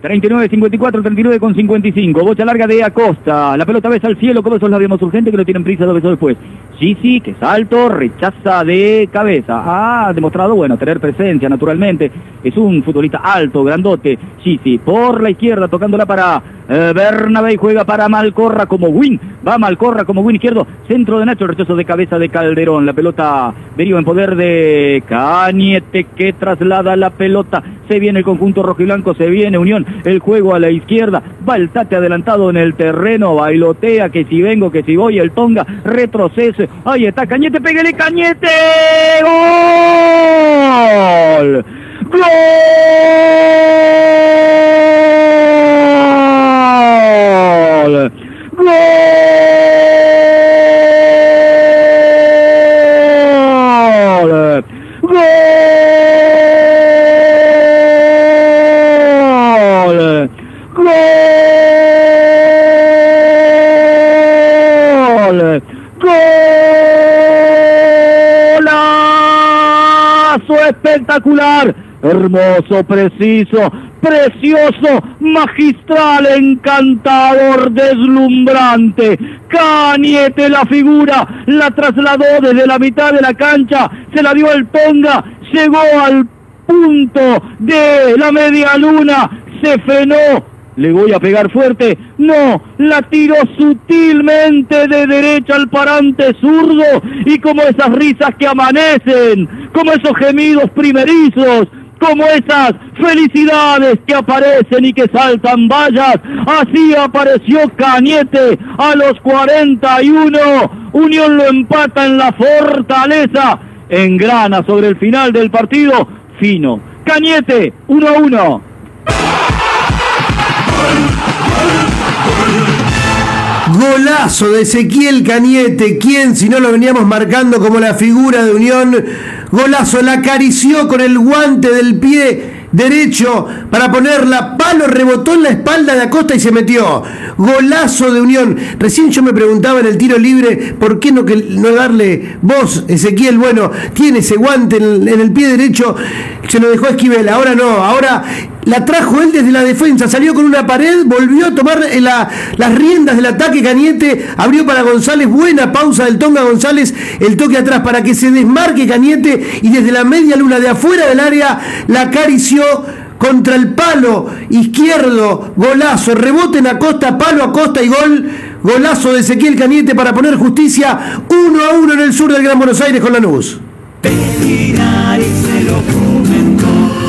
39, 54, 39 con 55. Bocha larga de Acosta. La pelota besa al cielo. Como esos la vemos urgente que no tienen prisa dos besos después. Gigi, que salto, rechaza de cabeza. Ha demostrado, bueno, tener presencia naturalmente. Es un futbolista alto, grandote. Gigi, por la izquierda, tocándola para eh, Bernabé. Juega para Malcorra como win. Va Malcorra como win izquierdo. Centro de Nacho, rechazo de cabeza de Calderón. La pelota deriva en poder de Cañete que traslada la pelota. Se viene el conjunto rojo y blanco, se viene Unión el juego a la izquierda, va el tate adelantado en el terreno, bailotea, que si vengo, que si voy, el Tonga retrocede, ahí está Cañete, pégale Cañete, gol, gol, gol, gol, gol, golazo espectacular, hermoso, preciso, precioso, magistral, encantador, deslumbrante. Cañete la figura, la trasladó desde la mitad de la cancha, se la dio el Tonga, llegó al punto de la media luna, se frenó, le voy a pegar fuerte, no, la tiró sutilmente de derecha al parante zurdo y como esas risas que amanecen, como esos gemidos primerizos, como esas felicidades que aparecen y que saltan vallas. Así apareció Cañete a los 41. Unión lo empata en la fortaleza. Engrana sobre el final del partido. Fino. Cañete, 1 a 1. Golazo de Ezequiel Cañete, quien si no lo veníamos marcando como la figura de Unión, golazo, la acarició con el guante del pie derecho para ponerla, palo rebotó en la espalda de Acosta y se metió. Golazo de Unión. Recién yo me preguntaba en el tiro libre, ¿por qué no, que, no darle vos, Ezequiel? Bueno, tiene ese guante en, el pie derecho, se lo dejó Esquivel, ahora no, ahora la trajo él desde la defensa, salió con una pared, volvió a tomar la, las riendas del ataque Cañete, abrió para González, buena pausa del Tonga González, el toque atrás para que se desmarque Cañete y desde la media luna de afuera del área la acarició contra el palo izquierdo, golazo, rebote en Acosta, palo a Costa y gol, golazo de Ezequiel Cañete para poner justicia 1 a 1 en el sur del Gran Buenos Aires con Lanús. Vecinari se lo comentó.